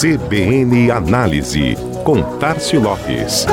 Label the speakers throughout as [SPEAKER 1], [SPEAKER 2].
[SPEAKER 1] CBN Análise, com Tarcio Lopes.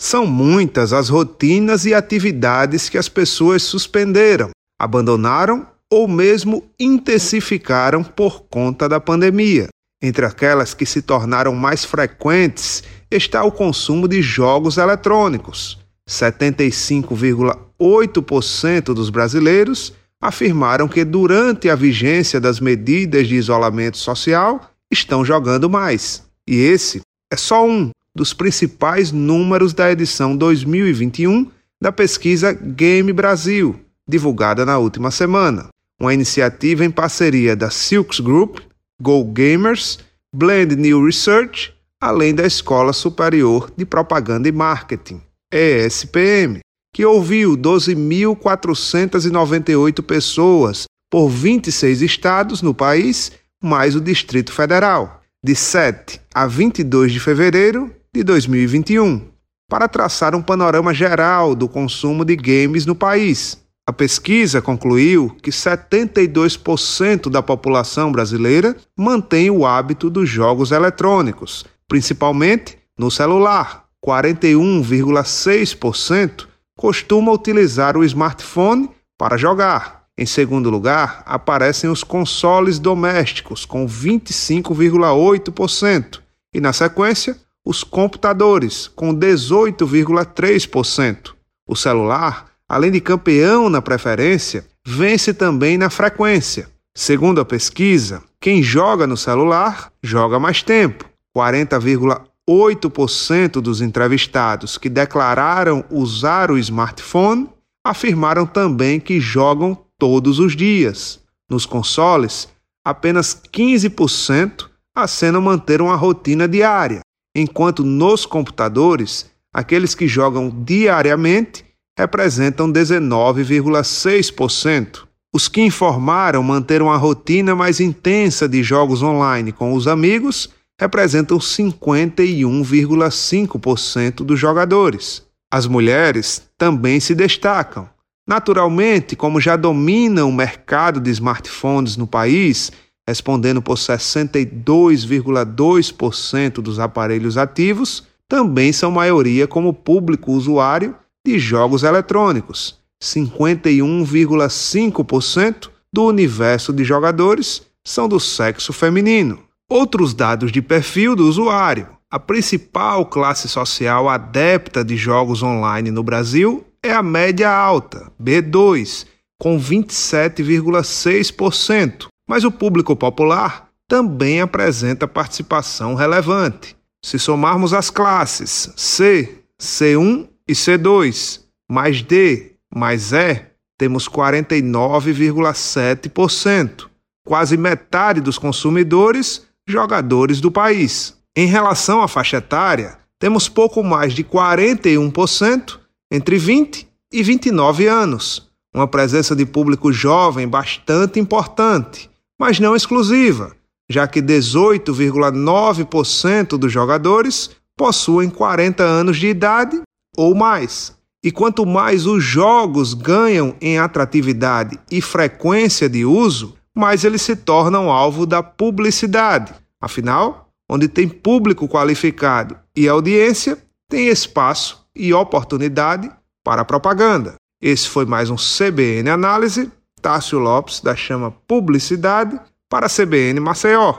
[SPEAKER 2] São muitas as rotinas e atividades que as pessoas suspenderam, abandonaram ou mesmo intensificaram por conta da pandemia. Entre aquelas que se tornaram mais frequentes está o consumo de jogos eletrônicos. 75,8% dos brasileiros afirmaram que durante a vigência das medidas de isolamento social estão jogando mais. E esse é só um dos principais números da edição 2021 da pesquisa Game Brasil, divulgada na última semana. Uma iniciativa em parceria da Silks Group, Go Gamers, Blend New Research, além da Escola Superior de Propaganda e Marketing, ESPM, que ouviu 12.498 pessoas por 26 estados no país, mais o Distrito Federal, de 7 a 22 de fevereiro de 2021, para traçar um panorama geral do consumo de games no país. A pesquisa concluiu que 72% da população brasileira mantém o hábito dos jogos eletrônicos, principalmente no celular. 41,6% costuma utilizar o smartphone para jogar. Em segundo lugar, aparecem os consoles domésticos, com 25,8%, e na sequência, os computadores, com 18,3%. O celular, além de campeão na preferência, vence também na frequência. Segundo a pesquisa, quem joga no celular joga mais tempo. 40,8% dos entrevistados que declararam usar o smartphone afirmaram também que jogam todos os dias. Nos consoles, apenas 15% acenam manter uma rotina diária enquanto nos computadores, aqueles que jogam diariamente representam 19,6%. Os que informaram manter uma rotina mais intensa de jogos online com os amigos representam 51,5% dos jogadores. As mulheres também se destacam. Naturalmente, como já dominam o mercado de smartphones no país, respondendo por 62,2% dos aparelhos ativos, também são maioria como público usuário de jogos eletrônicos, 51,5% do universo de jogadores são do sexo feminino. Outros dados de perfil do usuário. A principal classe social adepta de jogos online no Brasil é a média alta, B2, com 27,6%, mas o público popular também apresenta participação relevante. Se somarmos as classes C, C1 e C2, mais D, mais E, temos 49,7%, quase metade dos consumidores jogadores do país. Em relação à faixa etária, temos pouco mais de 41% entre 20 e 29 anos, uma presença de público jovem bastante importante mas não exclusiva, já que 18,9% dos jogadores possuem 40 anos de idade ou mais. E quanto mais os jogos ganham em atratividade e frequência de uso, mais eles se tornam alvo da publicidade. Afinal, onde tem público qualificado e audiência, tem espaço e oportunidade para propaganda. Esse foi mais um CBN Análise Tássio Lopes, da Chama Publicidade, para a CBN Maceió.